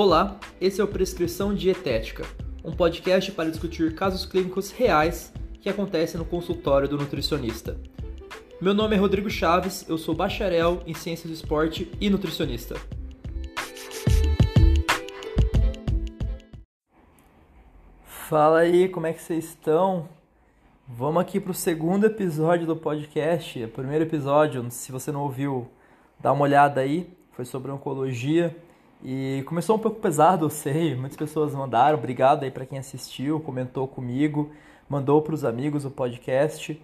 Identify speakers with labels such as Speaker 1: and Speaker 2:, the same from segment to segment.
Speaker 1: Olá, esse é o Prescrição Dietética, um podcast para discutir casos clínicos reais que acontecem no consultório do nutricionista. Meu nome é Rodrigo Chaves, eu sou bacharel em Ciências do Esporte e nutricionista. Fala aí, como é que vocês estão? Vamos aqui para o segundo episódio do podcast. O primeiro episódio, se você não ouviu, dá uma olhada aí. Foi sobre oncologia e começou um pouco pesado, eu sei. Muitas pessoas mandaram. Obrigado aí para quem assistiu, comentou comigo, mandou para os amigos o podcast.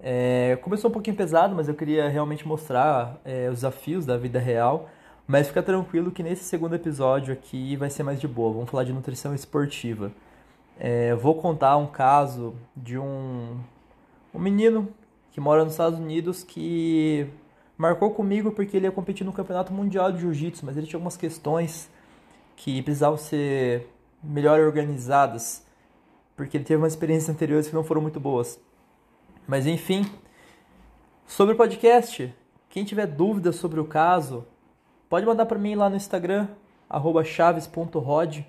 Speaker 1: É, começou um pouquinho pesado, mas eu queria realmente mostrar é, os desafios da vida real. Mas fica tranquilo que nesse segundo episódio aqui vai ser mais de boa. Vamos falar de nutrição esportiva. É, vou contar um caso de um, um menino que mora nos Estados Unidos que marcou comigo porque ele ia competir no Campeonato Mundial de Jiu-Jitsu, mas ele tinha algumas questões que precisavam ser melhor organizadas, porque ele teve umas experiências anteriores que não foram muito boas. Mas enfim, sobre o podcast, quem tiver dúvidas sobre o caso, pode mandar para mim lá no Instagram, chaves.rod.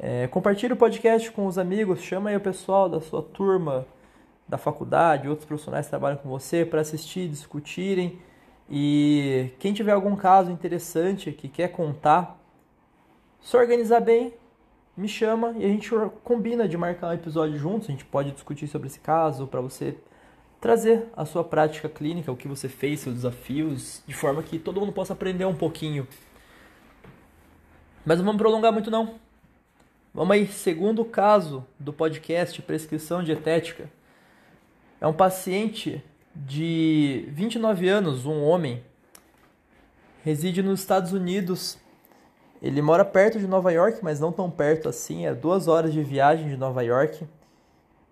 Speaker 1: É, compartilhe o podcast com os amigos, chama aí o pessoal da sua turma, da faculdade, outros profissionais que trabalham com você para assistir, discutirem. E quem tiver algum caso interessante que quer contar, se organizar bem, me chama e a gente combina de marcar um episódio juntos. A gente pode discutir sobre esse caso para você trazer a sua prática clínica, o que você fez, seus desafios, de forma que todo mundo possa aprender um pouquinho. Mas não vamos prolongar muito não. Vamos aí, segundo caso do podcast Prescrição Dietética. É um paciente de 29 anos, um homem, reside nos Estados Unidos. Ele mora perto de Nova York, mas não tão perto assim, é duas horas de viagem de Nova York.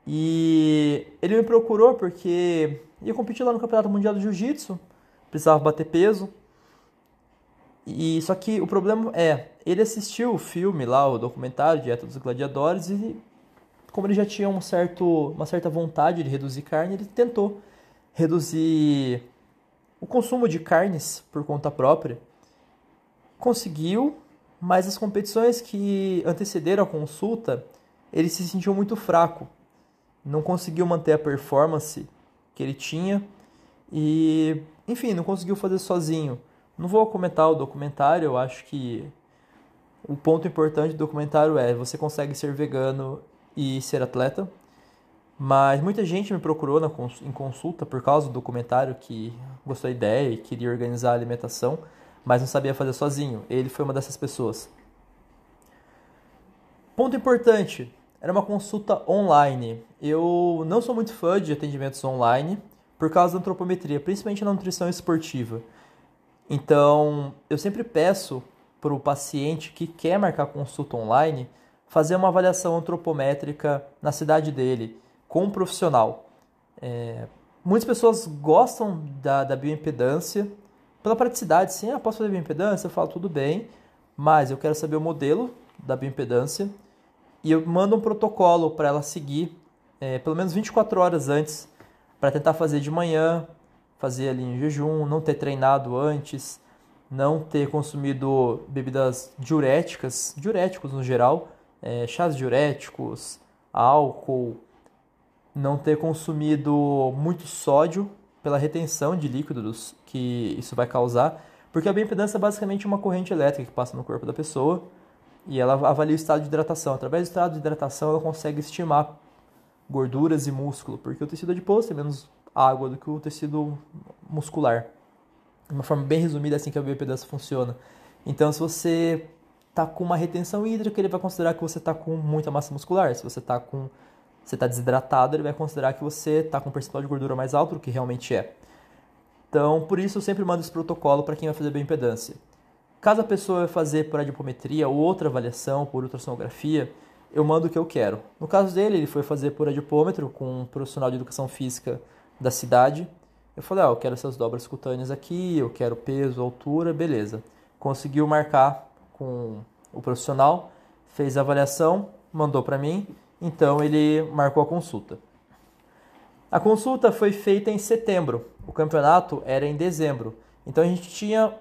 Speaker 1: E ele me procurou porque ia competir lá no Campeonato Mundial do Jiu-Jitsu, precisava bater peso. E só que o problema é, ele assistiu o filme lá, o documentário Dieta dos Gladiadores e como ele já tinha um certo, uma certa vontade de reduzir carne, ele tentou reduzir o consumo de carnes por conta própria. Conseguiu, mas as competições que antecederam a consulta, ele se sentiu muito fraco. Não conseguiu manter a performance que ele tinha e, enfim, não conseguiu fazer sozinho. Não vou comentar o documentário, eu acho que o ponto importante do documentário é você consegue ser vegano e ser atleta. Mas muita gente me procurou na, em consulta por causa do documentário que gostou da ideia e queria organizar a alimentação, mas não sabia fazer sozinho. Ele foi uma dessas pessoas. Ponto importante: era uma consulta online. Eu não sou muito fã de atendimentos online por causa da antropometria, principalmente na nutrição esportiva. Então, eu sempre peço para o paciente que quer marcar consulta online fazer uma avaliação antropométrica na cidade dele, com um profissional. É, muitas pessoas gostam da, da bioimpedância pela praticidade, sim, ah, posso fazer bioimpedância? Eu falo, tudo bem, mas eu quero saber o modelo da bioimpedância e eu mando um protocolo para ela seguir é, pelo menos 24 horas antes, para tentar fazer de manhã, fazer ali em jejum, não ter treinado antes, não ter consumido bebidas diuréticas, diuréticos no geral, é, chás diuréticos, álcool, não ter consumido muito sódio pela retenção de líquidos que isso vai causar, porque a bioimpedância é basicamente uma corrente elétrica que passa no corpo da pessoa e ela avalia o estado de hidratação. Através do estado de hidratação, ela consegue estimar gorduras e músculo, porque o tecido adiposo tem menos água do que o tecido muscular. De uma forma bem resumida, é assim que a bioimpedância funciona. Então, se você está com uma retenção hídrica, ele vai considerar que você está com muita massa muscular. Se você está com você está desidratado, ele vai considerar que você está com um percentual de gordura mais alto do que realmente é. Então, por isso eu sempre mando esse protocolo para quem vai fazer bioimpedância. Caso a pessoa vai fazer por adipometria ou outra avaliação por ultrassonografia, eu mando o que eu quero. No caso dele, ele foi fazer por adipômetro com um profissional de educação física da cidade. Eu falei, ah, eu quero essas dobras cutâneas aqui, eu quero peso, altura, beleza. Conseguiu marcar com o profissional, fez a avaliação, mandou para mim, então ele marcou a consulta. A consulta foi feita em setembro, o campeonato era em dezembro, então a gente tinha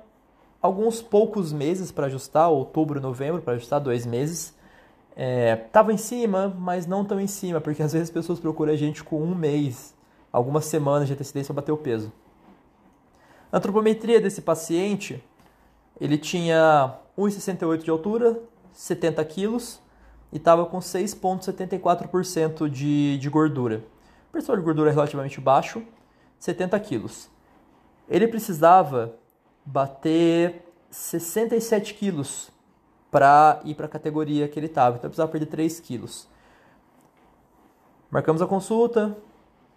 Speaker 1: alguns poucos meses para ajustar, outubro, novembro, para ajustar dois meses. É, tava em cima, mas não tão em cima, porque às vezes as pessoas procuram a gente com um mês, algumas semanas de antecedência para bater o peso. A antropometria desse paciente, ele tinha 1,68 de altura, 70 quilos e estava com 6,74% de, de gordura. Percentual de gordura relativamente baixo, 70 quilos. Ele precisava bater 67 quilos para ir para a categoria que ele estava. Então, precisava perder 3 quilos. Marcamos a consulta.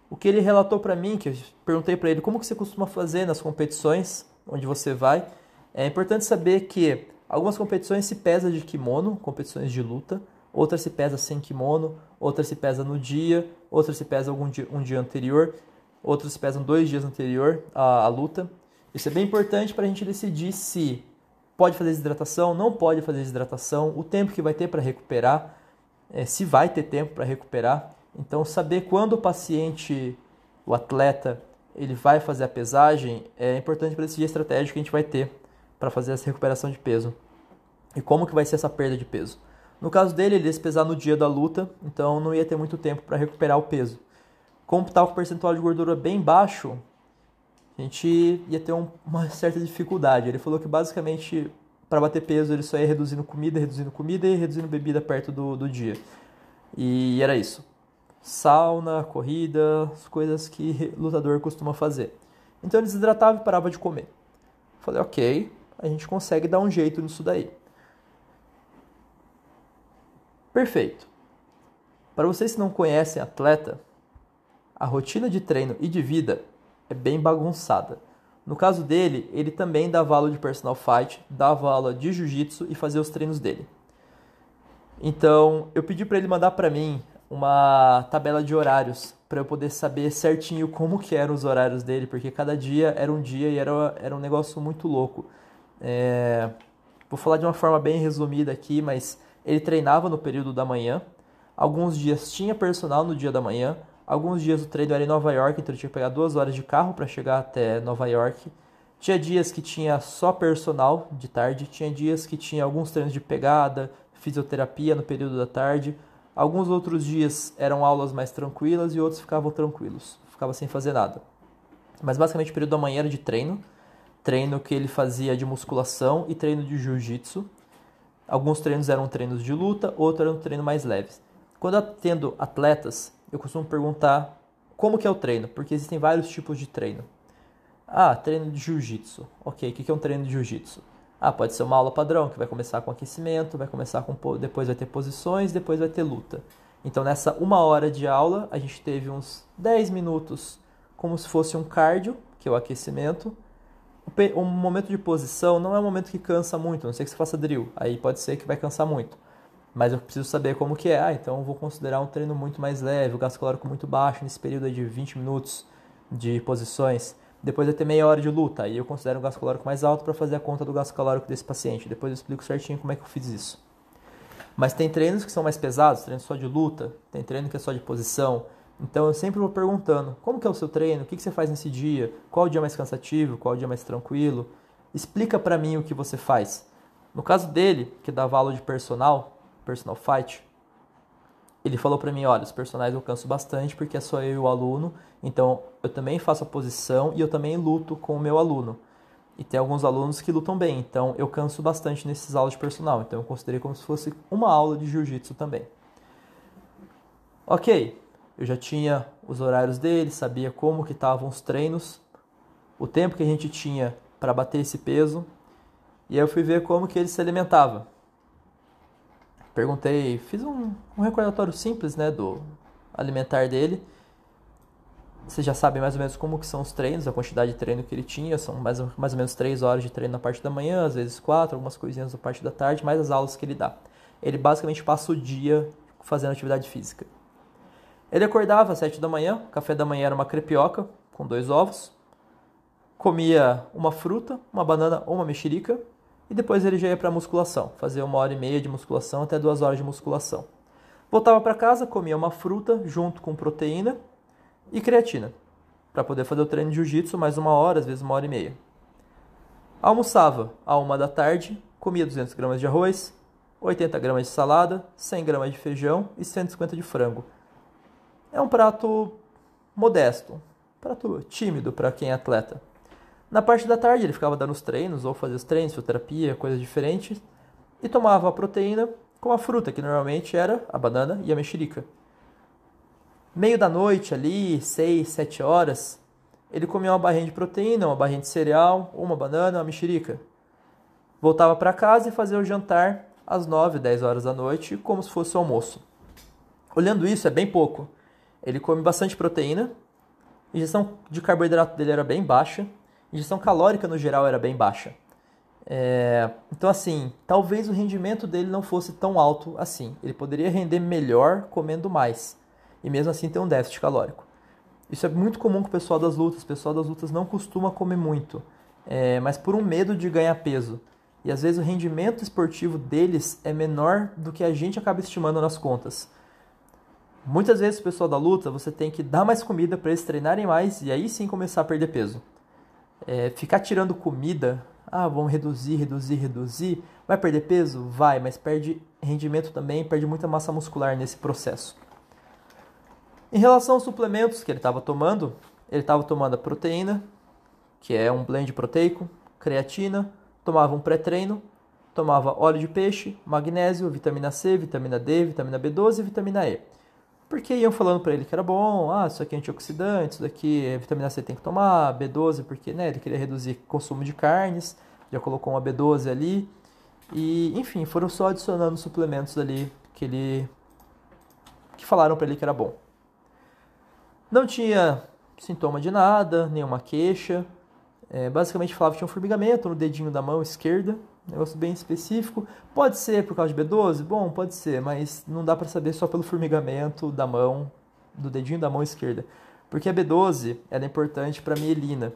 Speaker 1: O que ele relatou para mim, que eu perguntei para ele como que você costuma fazer nas competições onde você vai, é importante saber que algumas competições se pesa de kimono, competições de luta, outras se pesa sem kimono, outras se pesa no dia, outras se pesa algum dia, um dia anterior, outras se pesam dois dias anterior à, à luta. Isso é bem importante para a gente decidir se pode fazer desidratação, não pode fazer desidratação, o tempo que vai ter para recuperar, é, se vai ter tempo para recuperar. Então, saber quando o paciente, o atleta, ele vai fazer a pesagem é importante para decidir a estratégia que a gente vai ter para fazer essa recuperação de peso e como que vai ser essa perda de peso. No caso dele, ele ia se pesar no dia da luta, então não ia ter muito tempo para recuperar o peso. Como estava com o percentual de gordura bem baixo, a gente ia ter um, uma certa dificuldade. Ele falou que basicamente para bater peso ele só ia reduzindo comida, reduzindo comida e reduzindo bebida perto do, do dia. E era isso. Sauna, corrida, as coisas que lutador costuma fazer. Então ele desidratava e parava de comer. Falei, ok, a gente consegue dar um jeito nisso daí. Perfeito. Para vocês que não conhecem atleta, a rotina de treino e de vida é bem bagunçada. No caso dele, ele também dava aula de personal fight, dava aula de jiu-jitsu e fazia os treinos dele. Então, eu pedi para ele mandar para mim uma tabela de horários para eu poder saber certinho como que eram os horários dele, porque cada dia era um dia e era, era um negócio muito louco. É... Vou falar de uma forma bem resumida aqui, mas ele treinava no período da manhã. Alguns dias tinha personal no dia da manhã, Alguns dias o treino era em Nova York, então eu tinha que pegar duas horas de carro para chegar até Nova York. Tinha dias que tinha só personal de tarde, tinha dias que tinha alguns treinos de pegada, fisioterapia no período da tarde. Alguns outros dias eram aulas mais tranquilas e outros ficavam tranquilos, ficava sem fazer nada. Mas basicamente o período da manhã era de treino, treino que ele fazia de musculação e treino de jiu-jitsu. Alguns treinos eram treinos de luta, outros eram treinos mais leves. Quando atendo atletas, eu costumo perguntar como que é o treino, porque existem vários tipos de treino. Ah, treino de jiu-jitsu. Ok, o que é um treino de jiu-jitsu? Ah, pode ser uma aula padrão, que vai começar com aquecimento, vai começar com depois vai ter posições, depois vai ter luta. Então nessa uma hora de aula, a gente teve uns 10 minutos como se fosse um cardio, que é o aquecimento. O momento de posição não é um momento que cansa muito, a não sei que você faça drill, aí pode ser que vai cansar muito mas eu preciso saber como que é. Ah, então vou considerar um treino muito mais leve, o gasto calórico muito baixo nesse período de 20 minutos de posições. Depois vai ter meia hora de luta, aí eu considero um gasto calórico mais alto para fazer a conta do gasto calórico desse paciente. Depois eu explico certinho como é que eu fiz isso. Mas tem treinos que são mais pesados, treinos só de luta, tem treino que é só de posição. Então eu sempre vou perguntando, como que é o seu treino? O que, que você faz nesse dia? Qual o dia mais cansativo? Qual o dia mais tranquilo? Explica para mim o que você faz. No caso dele, que dava aula de personal, personal fight, ele falou para mim, olha, os personagens eu canso bastante porque é só eu e o aluno, então eu também faço a posição e eu também luto com o meu aluno. E tem alguns alunos que lutam bem, então eu canso bastante nesses aulas de personal, então eu considerei como se fosse uma aula de jiu-jitsu também. Ok, eu já tinha os horários dele, sabia como que estavam os treinos, o tempo que a gente tinha para bater esse peso, e aí eu fui ver como que ele se alimentava. Perguntei, fiz um, um recordatório simples, né, do alimentar dele. Vocês já sabem mais ou menos como que são os treinos, a quantidade de treino que ele tinha, são mais, mais ou menos 3 horas de treino na parte da manhã, às vezes 4, algumas coisinhas na parte da tarde, mais as aulas que ele dá. Ele basicamente passa o dia fazendo atividade física. Ele acordava às 7 da manhã, o café da manhã era uma crepioca com dois ovos, comia uma fruta, uma banana ou uma mexerica, e depois ele já ia para musculação, fazia uma hora e meia de musculação até duas horas de musculação. Voltava para casa, comia uma fruta junto com proteína e creatina, para poder fazer o treino de jiu-jitsu mais uma hora, às vezes uma hora e meia. Almoçava a uma da tarde, comia 200 gramas de arroz, 80 gramas de salada, 100 gramas de feijão e 150 de frango. É um prato modesto, prato tímido para quem é atleta. Na parte da tarde ele ficava dando os treinos, ou fazia os treinos, fisioterapia, coisas diferentes, e tomava a proteína com a fruta, que normalmente era a banana e a mexerica. Meio da noite ali, 6, 7 horas, ele comia uma barrinha de proteína, uma barrinha de cereal, uma banana, uma mexerica. Voltava para casa e fazia o jantar às 9, 10 horas da noite, como se fosse o almoço. Olhando isso, é bem pouco. Ele come bastante proteína, a ingestão de carboidrato dele era bem baixa, a ingestão calórica no geral era bem baixa. É... Então, assim, talvez o rendimento dele não fosse tão alto assim. Ele poderia render melhor comendo mais e mesmo assim ter um déficit calórico. Isso é muito comum com o pessoal das lutas. O pessoal das lutas não costuma comer muito, é, mas por um medo de ganhar peso. E às vezes o rendimento esportivo deles é menor do que a gente acaba estimando nas contas. Muitas vezes pessoal da luta você tem que dar mais comida para eles treinarem mais e aí sim começar a perder peso. É, ficar tirando comida, ah, vamos reduzir, reduzir, reduzir, vai perder peso? Vai, mas perde rendimento também, perde muita massa muscular nesse processo. Em relação aos suplementos que ele estava tomando, ele estava tomando a proteína, que é um blend proteico, creatina, tomava um pré-treino, tomava óleo de peixe, magnésio, vitamina C, vitamina D, vitamina B12 e vitamina E. Porque iam falando para ele que era bom, ah, isso aqui é antioxidante, isso daqui é vitamina C tem que tomar, B12 porque né, ele queria reduzir consumo de carnes, já colocou uma B12 ali. E, enfim, foram só adicionando suplementos ali que ele que falaram para ele que era bom. Não tinha sintoma de nada, nenhuma queixa. É, basicamente falava que tinha um formigamento no dedinho da mão esquerda, negócio bem específico. Pode ser por causa de B12? Bom, pode ser, mas não dá para saber só pelo formigamento da mão, do dedinho da mão esquerda. Porque a B12 é importante para a mielina.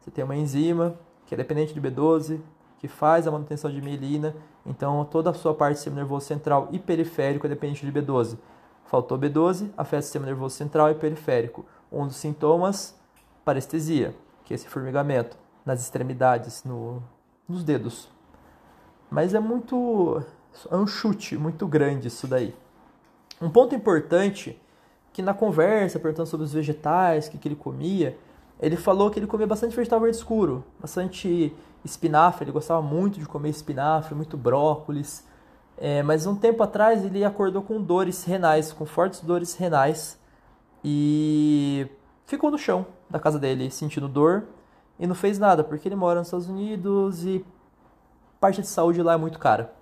Speaker 1: Você tem uma enzima que é dependente de B12, que faz a manutenção de mielina, então toda a sua parte do sistema nervoso central e periférico é dependente de B12. Faltou B12, afeta o sistema nervoso central e periférico. Um dos sintomas, parestesia, que é esse formigamento nas extremidades, no, nos dedos. Mas é muito. É um chute muito grande isso daí. Um ponto importante que na conversa, perguntando sobre os vegetais, o que, que ele comia, ele falou que ele comia bastante vegetal verde escuro, bastante espinafre, ele gostava muito de comer espinafre, muito brócolis. É, mas um tempo atrás ele acordou com dores renais, com fortes dores renais, e ficou no chão da casa dele, sentindo dor, e não fez nada, porque ele mora nos Estados Unidos e parte de saúde lá é muito cara.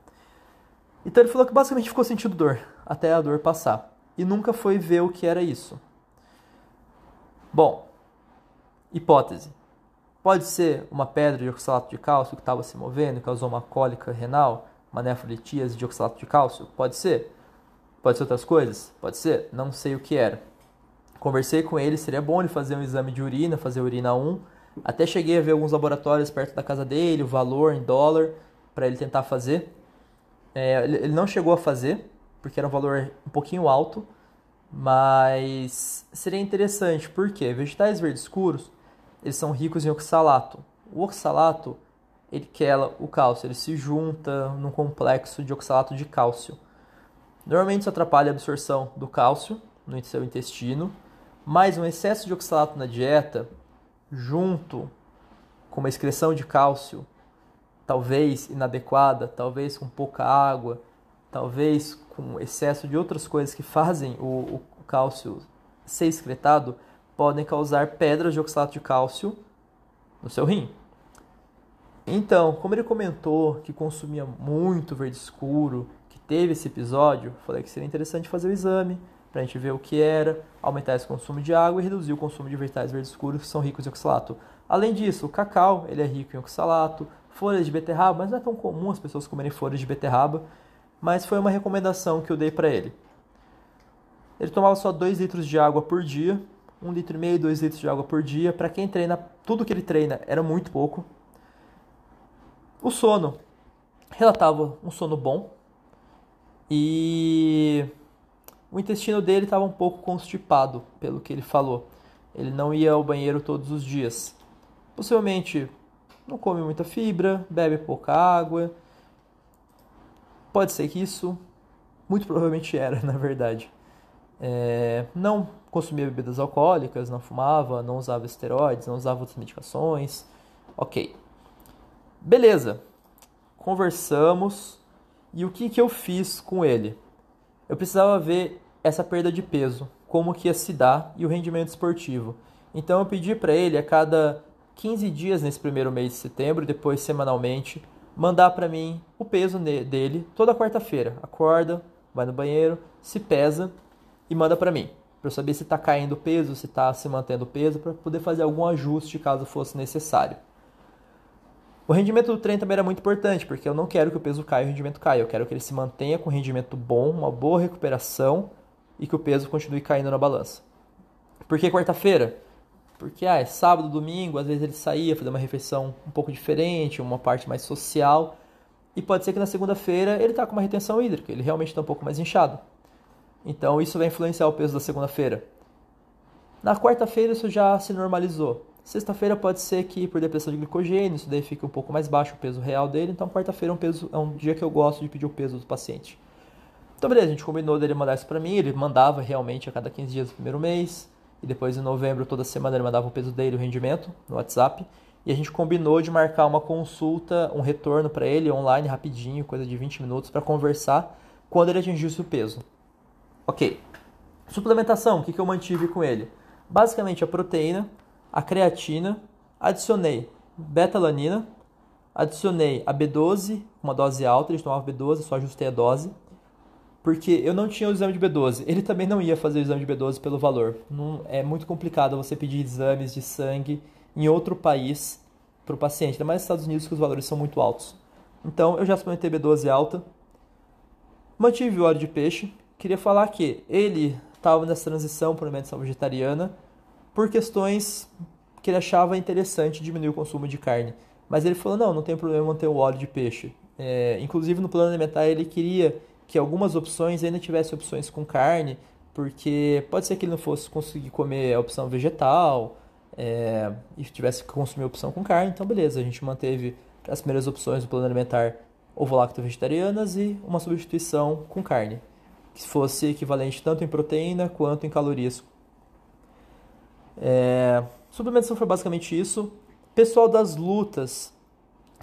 Speaker 1: Então ele falou que basicamente ficou sentindo dor, até a dor passar, e nunca foi ver o que era isso. Bom, hipótese. Pode ser uma pedra de oxalato de cálcio que estava se movendo causou uma cólica renal? uma nefrolitíase de oxalato de cálcio? Pode ser. Pode ser outras coisas? Pode ser. Não sei o que era. Conversei com ele, seria bom ele fazer um exame de urina, fazer urina 1. Até cheguei a ver alguns laboratórios perto da casa dele, o valor em dólar, para ele tentar fazer. É, ele não chegou a fazer, porque era um valor um pouquinho alto, mas seria interessante, porque vegetais verdes escuros, eles são ricos em oxalato. O oxalato ele quela o cálcio, ele se junta num complexo de oxalato de cálcio. Normalmente isso atrapalha a absorção do cálcio no seu intestino, mas um excesso de oxalato na dieta, junto com uma excreção de cálcio, talvez inadequada, talvez com pouca água, talvez com excesso de outras coisas que fazem o, o cálcio ser excretado, podem causar pedras de oxalato de cálcio no seu rim. Então, como ele comentou que consumia muito verde escuro, que teve esse episódio, falei que seria interessante fazer o exame para a gente ver o que era, aumentar esse consumo de água e reduzir o consumo de vegetais verdes escuros que são ricos em oxalato. Além disso, o cacau ele é rico em oxalato, folhas de beterraba, mas não é tão comum as pessoas comerem folhas de beterraba, mas foi uma recomendação que eu dei para ele. Ele tomava só 2 litros de água por dia, 1 um litro e meio, 2 litros de água por dia. Para quem treina, tudo que ele treina era muito pouco, o sono relatava um sono bom e o intestino dele estava um pouco constipado, pelo que ele falou. Ele não ia ao banheiro todos os dias. Possivelmente não come muita fibra, bebe pouca água. Pode ser que isso, muito provavelmente era, na verdade. É, não consumia bebidas alcoólicas, não fumava, não usava esteroides, não usava outras medicações. Ok. Beleza. Conversamos. E o que, que eu fiz com ele? Eu precisava ver essa perda de peso, como que ia se dar e o rendimento esportivo. Então eu pedi para ele a cada 15 dias nesse primeiro mês de setembro, depois semanalmente, mandar para mim o peso dele toda quarta-feira. Acorda, vai no banheiro, se pesa e manda para mim, para eu saber se está caindo peso, se está se mantendo peso, para poder fazer algum ajuste caso fosse necessário. O rendimento do treino também era muito importante, porque eu não quero que o peso caia e o rendimento caia. Eu quero que ele se mantenha com rendimento bom, uma boa recuperação e que o peso continue caindo na balança. Por que quarta-feira? Porque ah, é sábado, domingo, às vezes ele saía fazer uma refeição um pouco diferente, uma parte mais social. E pode ser que na segunda-feira ele está com uma retenção hídrica, ele realmente está um pouco mais inchado. Então isso vai influenciar o peso da segunda-feira. Na quarta-feira isso já se normalizou. Sexta-feira pode ser que por depressão de glicogênio, isso daí fica um pouco mais baixo o peso real dele. Então, quarta-feira é, um peso, é um dia que eu gosto de pedir o peso do paciente. Então, beleza, a gente combinou dele mandar isso para mim. Ele mandava realmente a cada 15 dias do primeiro mês. E depois, em novembro, toda semana, ele mandava o peso dele, o rendimento, no WhatsApp. E a gente combinou de marcar uma consulta, um retorno para ele online rapidinho, coisa de 20 minutos, para conversar quando ele atingisse o peso. Ok. Suplementação, o que, que eu mantive com ele? Basicamente a proteína, a creatina, adicionei betalanina, adicionei a B12, uma dose alta, eles tomavam B12, só ajustei a dose, porque eu não tinha o exame de B12. Ele também não ia fazer o exame de B12 pelo valor. Não, é muito complicado você pedir exames de sangue em outro país para o paciente, ainda mais nos Estados Unidos que os valores são muito altos. Então eu já suplementei B12 alta, mantive o óleo de peixe. Queria falar que ele estava nessa transição para alimentação vegetariana por questões que ele achava interessante diminuir o consumo de carne. Mas ele falou: não, não tem problema manter o óleo de peixe. É, inclusive no plano alimentar ele queria que algumas opções ainda tivesse opções com carne, porque pode ser que ele não fosse conseguir comer a opção vegetal é, e tivesse que consumir a opção com carne. Então, beleza, a gente manteve as primeiras opções do plano alimentar ovo-lacto vegetarianas e uma substituição com carne, que fosse equivalente tanto em proteína quanto em calorias é, suplementação foi basicamente isso. Pessoal das lutas,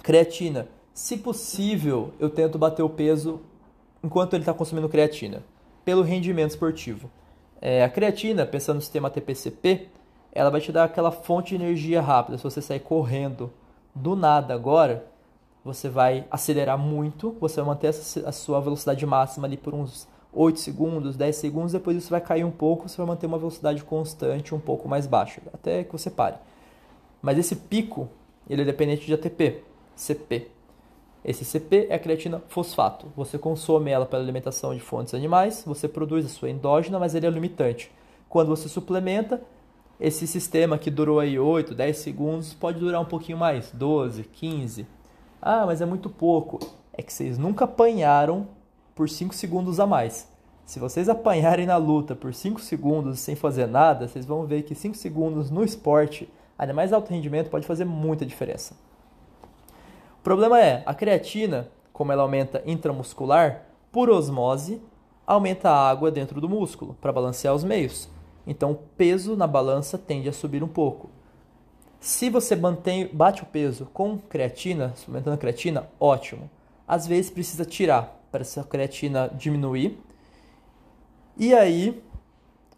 Speaker 1: creatina. Se possível, eu tento bater o peso enquanto ele está consumindo creatina, pelo rendimento esportivo. É, a creatina, pensando no sistema TPCP, ela vai te dar aquela fonte de energia rápida. Se você sair correndo do nada agora, você vai acelerar muito, você vai manter a sua velocidade máxima ali por uns 8 segundos, 10 segundos, depois isso vai cair um pouco, você vai manter uma velocidade constante um pouco mais baixa, até que você pare. Mas esse pico, ele é dependente de ATP, CP. Esse CP é a creatina fosfato. Você consome ela pela alimentação de fontes animais, você produz a sua endógena, mas ele é limitante. Quando você suplementa, esse sistema que durou aí 8, 10 segundos pode durar um pouquinho mais, 12, 15. Ah, mas é muito pouco. É que vocês nunca apanharam por 5 segundos a mais. Se vocês apanharem na luta por 5 segundos sem fazer nada, vocês vão ver que 5 segundos no esporte, ainda mais alto rendimento, pode fazer muita diferença. O problema é, a creatina, como ela aumenta intramuscular, por osmose, aumenta a água dentro do músculo para balancear os meios. Então o peso na balança tende a subir um pouco. Se você mantém, bate o peso com creatina, suplementando creatina, ótimo. Às vezes precisa tirar, para essa creatina diminuir e aí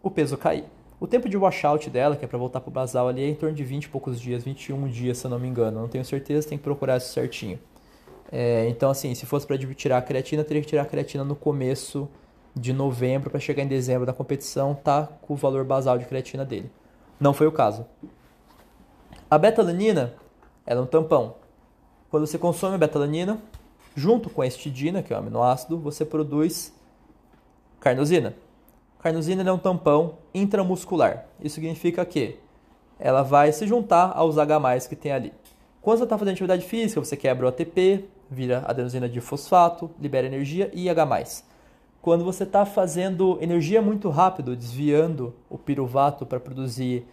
Speaker 1: o peso cair. O tempo de washout dela, que é para voltar para o basal ali, é em torno de 20 e poucos dias, 21 dias, se eu não me engano. Não tenho certeza, tem que procurar isso certinho. É, então, assim, se fosse para tirar a creatina, teria que tirar a creatina no começo de novembro para chegar em dezembro da competição, tá com o valor basal de creatina dele. Não foi o caso. A betalanina, ela é um tampão. Quando você consome a betalanina, Junto com a histidina, que é o aminoácido, você produz carnosina. Carnosina é um tampão intramuscular. Isso significa que ela vai se juntar aos H+, que tem ali. Quando você está fazendo atividade física, você quebra o ATP, vira adenosina de fosfato, libera energia e H+. Quando você está fazendo energia muito rápido, desviando o piruvato para produzir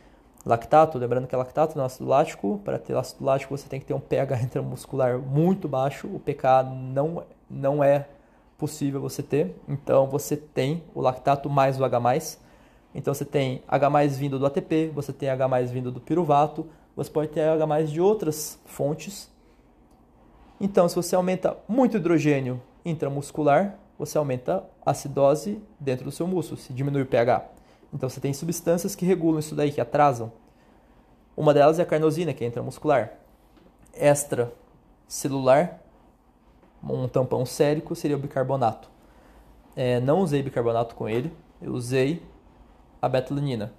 Speaker 1: Lactato, lembrando que é lactato não é ácido lático. Para ter ácido lático você tem que ter um pH intramuscular muito baixo. O pK não, não é possível você ter. Então você tem o lactato mais o H+. Então você tem H+ vindo do ATP, você tem H+ vindo do piruvato, você pode ter H+ de outras fontes. Então se você aumenta muito hidrogênio intramuscular, você aumenta a acidose dentro do seu músculo, se diminui o pH. Então você tem substâncias que regulam isso daí, que atrasam. Uma delas é a carnosina, que é intramuscular. Extracelular, um tampão sérico, seria o bicarbonato. É, não usei bicarbonato com ele, eu usei a betalanina.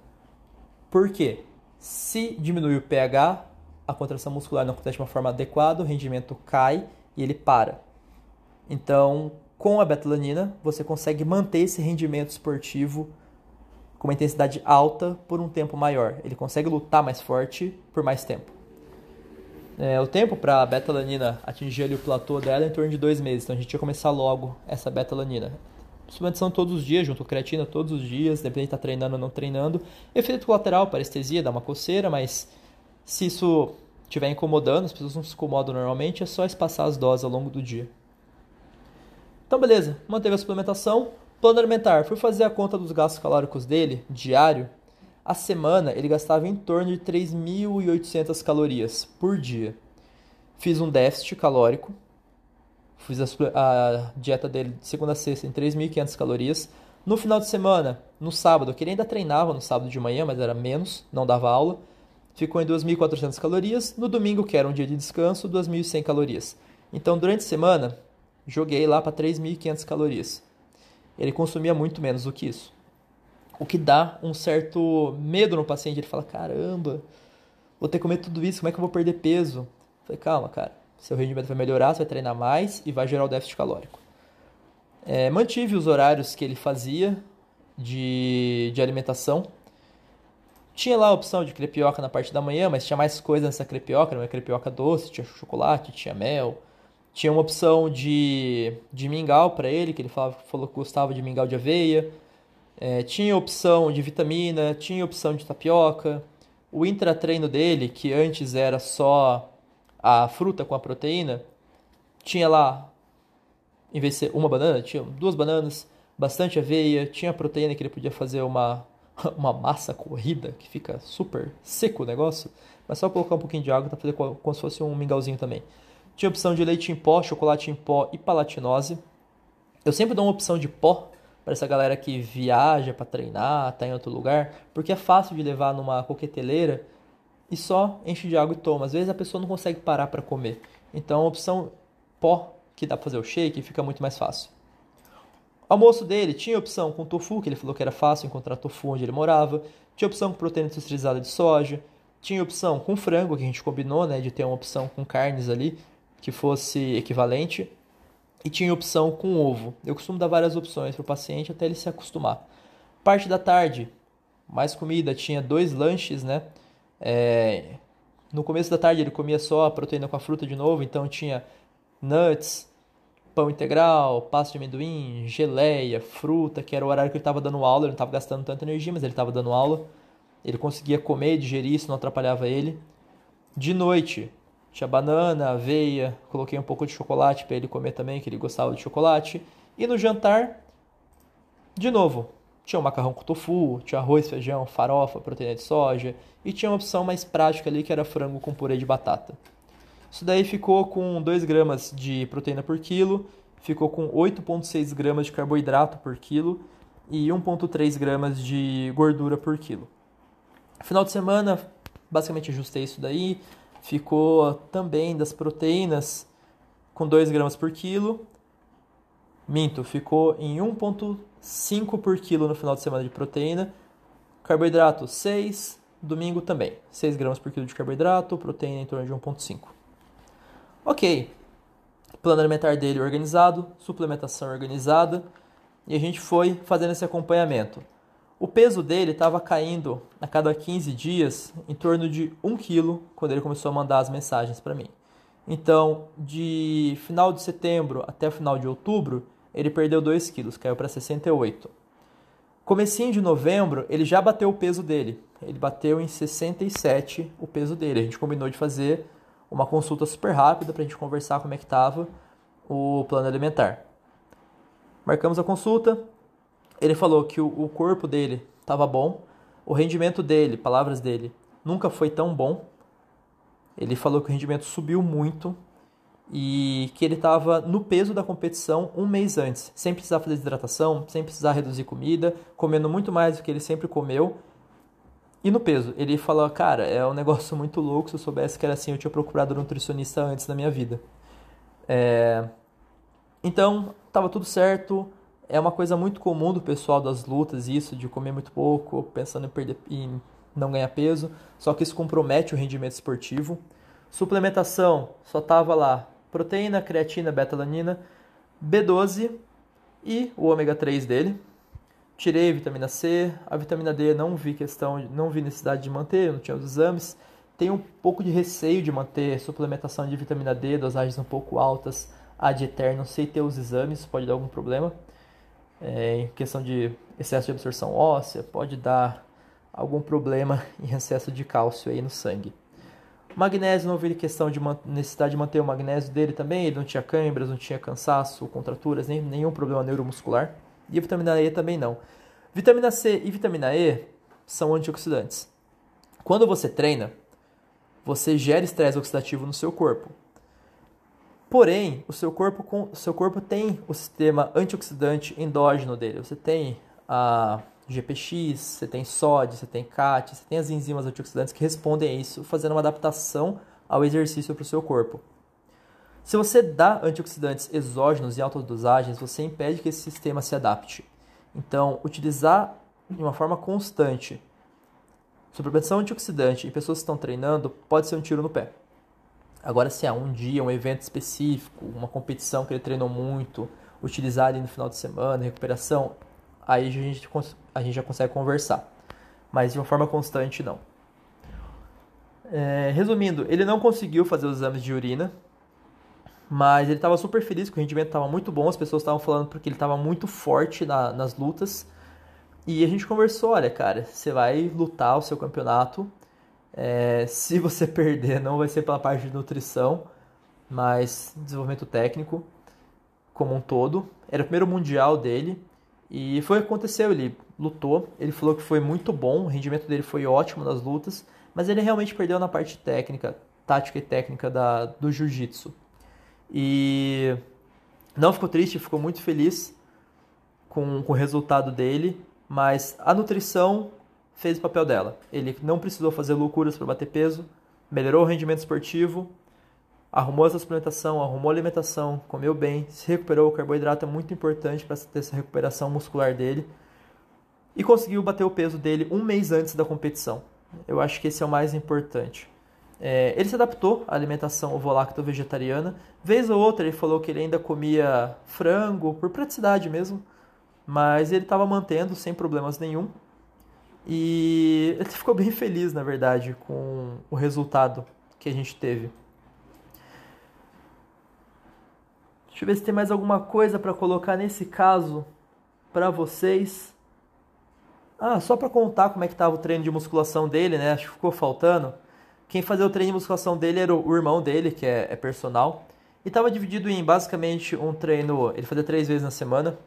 Speaker 1: Por quê? Se diminui o pH, a contração muscular não acontece de uma forma adequada, o rendimento cai e ele para. Então, com a betalanina, você consegue manter esse rendimento esportivo com uma intensidade alta por um tempo maior. Ele consegue lutar mais forte por mais tempo. É, o tempo para a betalanina atingir ali o platô dela é em torno de dois meses, então a gente ia começar logo essa betalanina. Suplementação todos os dias, junto com creatina todos os dias, dependendo de estar tá treinando ou não treinando. Efeito colateral, parestesia, dá uma coceira, mas se isso estiver incomodando, as pessoas não se incomodam normalmente, é só espaçar as doses ao longo do dia. Então, beleza, manteve a suplementação. Plano alimentar, fui fazer a conta dos gastos calóricos dele, diário. A semana ele gastava em torno de 3.800 calorias por dia. Fiz um déficit calórico, fiz a, a dieta dele de segunda a sexta em 3.500 calorias. No final de semana, no sábado, que ele ainda treinava no sábado de manhã, mas era menos, não dava aula, ficou em 2.400 calorias. No domingo, que era um dia de descanso, 2.100 calorias. Então, durante a semana, joguei lá para 3.500 calorias ele consumia muito menos do que isso. O que dá um certo medo no paciente. Ele fala: caramba, vou ter que comer tudo isso, como é que eu vou perder peso? Eu falei: calma, cara, seu rendimento vai melhorar, você vai treinar mais e vai gerar o déficit calórico. É, mantive os horários que ele fazia de, de alimentação. Tinha lá a opção de crepioca na parte da manhã, mas tinha mais coisa nessa crepioca, não é crepioca doce, tinha chocolate, tinha mel, tinha uma opção de, de mingau para ele, que ele falava, falou que gostava de mingau de aveia. É, tinha opção de vitamina, tinha opção de tapioca. O intratreino dele, que antes era só a fruta com a proteína, tinha lá, em vez de ser uma banana, tinha duas bananas, bastante aveia, tinha proteína que ele podia fazer uma, uma massa corrida, que fica super seco o negócio, mas só colocar um pouquinho de água para fazer como se fosse um mingauzinho também. Tinha opção de leite em pó, chocolate em pó e palatinose. Eu sempre dou uma opção de pó para essa galera que viaja para treinar, tá em outro lugar, porque é fácil de levar numa coqueteleira e só enche de água e toma. Às vezes a pessoa não consegue parar para comer. Então, a opção pó, que dá para fazer o shake, fica muito mais fácil. O almoço dele tinha opção com tofu, que ele falou que era fácil encontrar tofu onde ele morava. Tinha opção com proteína industrializada de soja. Tinha opção com frango, que a gente combinou, né, de ter uma opção com carnes ali que fosse equivalente e tinha opção com ovo. Eu costumo dar várias opções para o paciente até ele se acostumar. Parte da tarde, mais comida, tinha dois lanches, né? É... No começo da tarde ele comia só a proteína com a fruta de novo, então tinha nuts, pão integral, pasta de amendoim, geleia, fruta, que era o horário que ele estava dando aula, ele não estava gastando tanta energia, mas ele estava dando aula. Ele conseguia comer, digerir, isso não atrapalhava ele. De noite, tinha banana, aveia, coloquei um pouco de chocolate para ele comer também, que ele gostava de chocolate. E no jantar, de novo, tinha o macarrão com tofu, tinha arroz, feijão, farofa, proteína de soja e tinha uma opção mais prática ali que era frango com purê de batata. Isso daí ficou com 2 gramas de proteína por quilo, ficou com 8,6 gramas de carboidrato por quilo e 1,3 gramas de gordura por quilo. Final de semana, basicamente ajustei isso daí, ficou também das proteínas com 2 gramas por quilo. Minto, ficou em 1,5 por quilo no final de semana de proteína. Carboidrato 6, domingo também. 6 gramas por quilo de carboidrato, proteína em torno de 1,5. Ok, plano alimentar dele organizado, suplementação organizada, e a gente foi fazendo esse acompanhamento. O peso dele estava caindo a cada 15 dias em torno de 1 kg quando ele começou a mandar as mensagens para mim. Então, de final de setembro até final de outubro, ele perdeu 2 quilos, caiu para 68. Comecinho de novembro, ele já bateu o peso dele. ele bateu em 67 o peso dele. A gente combinou de fazer uma consulta super rápida para a gente conversar como é que estava o plano alimentar. Marcamos a consulta, ele falou que o, corpo dele estava bom, o rendimento dele, palavras dele, nunca foi tão bom. Ele falou que o rendimento subiu muito e que ele estava no peso da competição um mês antes, sem precisar fazer desidratação, sem precisar reduzir comida, comendo muito mais do que ele sempre comeu. E no peso, ele falou, cara, é um negócio muito louco, se eu soubesse que era assim, eu tinha procurado um nutricionista antes na minha vida. É... Então, estava tudo certo, é uma coisa muito comum do pessoal das lutas, isso de comer muito pouco, pensando em perder em não ganhar peso, só que isso compromete o rendimento esportivo. Suplementação, só tava lá proteína, creatina, beta-alanina, B12 e o ômega 3 dele. Tirei a vitamina C, a vitamina D não vi questão, não vi necessidade de manter, não tinha os exames. Tenho um pouco de receio de manter suplementação de vitamina D, dosagens um pouco altas, ad eterno, sem ter os exames, pode dar algum problema. É, em questão de excesso de absorção óssea, pode dar algum problema em excesso de cálcio aí no sangue. Magnésio, não vi questão de necessidade de manter o magnésio dele também, ele não tinha câimbras, não tinha cansaço, contraturas, nem, nenhum problema neuromuscular. E a vitamina E também não. Vitamina C e vitamina E são antioxidantes. Quando você treina, você gera estresse oxidativo no seu corpo. Porém, o seu corpo, o seu corpo tem o sistema antioxidante endógeno dele. Você tem a GPX, você tem SOD, você tem CAT, você tem as enzimas antioxidantes que respondem a isso, fazendo uma adaptação ao exercício para o seu corpo. Se você dá antioxidantes exógenos em altas dosagens, você impede que esse sistema se adapte. Então, utilizar de uma forma constante suplementação antioxidante em pessoas que estão treinando pode ser um tiro no pé. Agora, se há um dia, um evento específico, uma competição que ele treinou muito, utilizar ali no final de semana, recuperação, aí a gente, a gente já consegue conversar. Mas de uma forma constante, não. É, resumindo, ele não conseguiu fazer os exames de urina, mas ele estava super feliz, que o rendimento estava muito bom, as pessoas estavam falando porque ele estava muito forte na, nas lutas. E a gente conversou, olha, cara, você vai lutar o seu campeonato. É, se você perder, não vai ser pela parte de nutrição, mas desenvolvimento técnico como um todo. Era o primeiro mundial dele. E foi o que aconteceu, ele lutou, ele falou que foi muito bom, o rendimento dele foi ótimo nas lutas, mas ele realmente perdeu na parte técnica, tática e técnica da, do jiu-jitsu. E não ficou triste, ficou muito feliz com, com o resultado dele, mas a nutrição fez o papel dela. Ele não precisou fazer loucuras para bater peso, melhorou o rendimento esportivo, arrumou essa suplementação, arrumou a alimentação, comeu bem, se recuperou. O carboidrato é muito importante para ter essa recuperação muscular dele. E conseguiu bater o peso dele um mês antes da competição. Eu acho que esse é o mais importante. É, ele se adaptou à alimentação ovolacto vegetariana. Vez ou outra ele falou que ele ainda comia frango, por praticidade mesmo. Mas ele estava mantendo sem problemas nenhum. E ele ficou bem feliz, na verdade, com o resultado que a gente teve. Deixa eu ver se tem mais alguma coisa para colocar nesse caso para vocês. Ah, só para contar como é que estava o treino de musculação dele, né? Acho que ficou faltando. Quem fazia o treino de musculação dele era o irmão dele, que é, é personal. E estava dividido em basicamente um treino. Ele fazia três vezes na semana.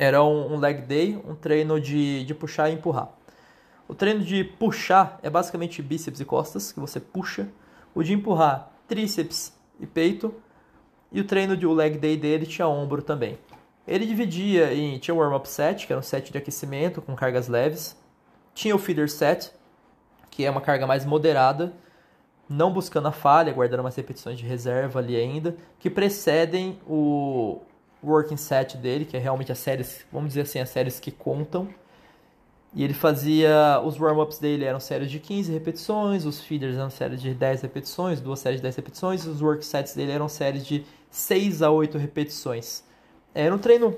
Speaker 1: Era um, um leg day, um treino de, de puxar e empurrar. O treino de puxar é basicamente bíceps e costas, que você puxa. O de empurrar, tríceps e peito. E o treino de o leg day dele tinha ombro também. Ele dividia em. Tinha o warm-up set, que era um set de aquecimento com cargas leves. Tinha o feeder set, que é uma carga mais moderada, não buscando a falha, guardando umas repetições de reserva ali ainda, que precedem o working set dele, que é realmente as séries, vamos dizer assim, as séries que contam. E ele fazia. Os warm-ups dele eram séries de 15 repetições, os feeders eram séries de 10 repetições, duas séries de 10 repetições, os work sets dele eram séries de 6 a 8 repetições. Era um treino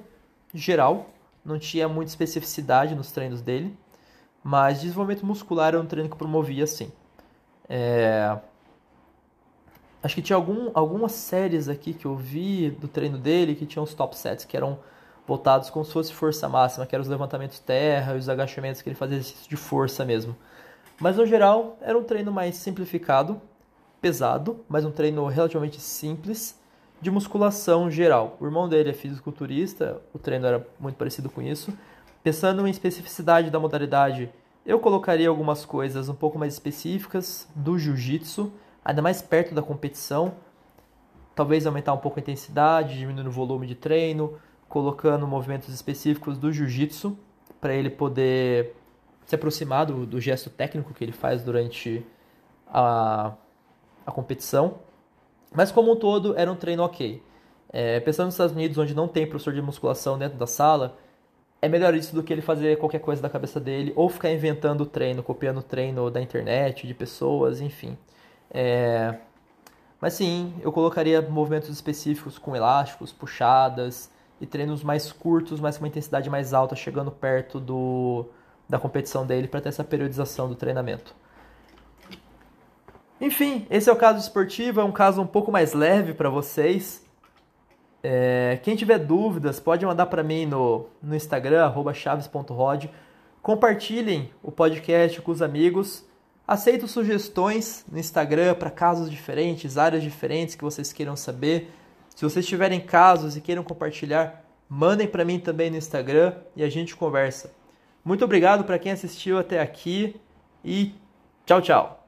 Speaker 1: geral, não tinha muita especificidade nos treinos dele, mas desenvolvimento muscular era um treino que promovia sim. É... Acho que tinha algum, algumas séries aqui que eu vi do treino dele que tinham os top sets, que eram voltados como se fosse força máxima, que eram os levantamentos terra e os agachamentos que ele fazia exercício de força mesmo. Mas no geral era um treino mais simplificado, pesado, mas um treino relativamente simples de musculação geral. O irmão dele é fisiculturista, o treino era muito parecido com isso. Pensando em especificidade da modalidade, eu colocaria algumas coisas um pouco mais específicas do jiu-jitsu, ainda mais perto da competição. Talvez aumentar um pouco a intensidade, diminuindo o volume de treino, colocando movimentos específicos do jiu-jitsu para ele poder se aproximar do, do, gesto técnico que ele faz durante a, a competição. Mas como um todo, era um treino ok. É, pensando nos Estados Unidos, onde não tem professor de musculação dentro da sala, é melhor isso do que ele fazer qualquer coisa da cabeça dele ou ficar inventando o treino, copiando o treino da internet, de pessoas, enfim. É... Mas sim, eu colocaria movimentos específicos com elásticos, puxadas e treinos mais curtos, mas com uma intensidade mais alta, chegando perto do, da competição dele para ter essa periodização do treinamento. Enfim, esse é o caso esportivo, é um caso um pouco mais leve para vocês. É, quem tiver dúvidas, pode mandar para mim no, no Instagram, chaves.rod. Compartilhem o podcast com os amigos. Aceito sugestões no Instagram para casos diferentes, áreas diferentes que vocês queiram saber. Se vocês tiverem casos e queiram compartilhar, mandem para mim também no Instagram e a gente conversa. Muito obrigado para quem assistiu até aqui e tchau, tchau.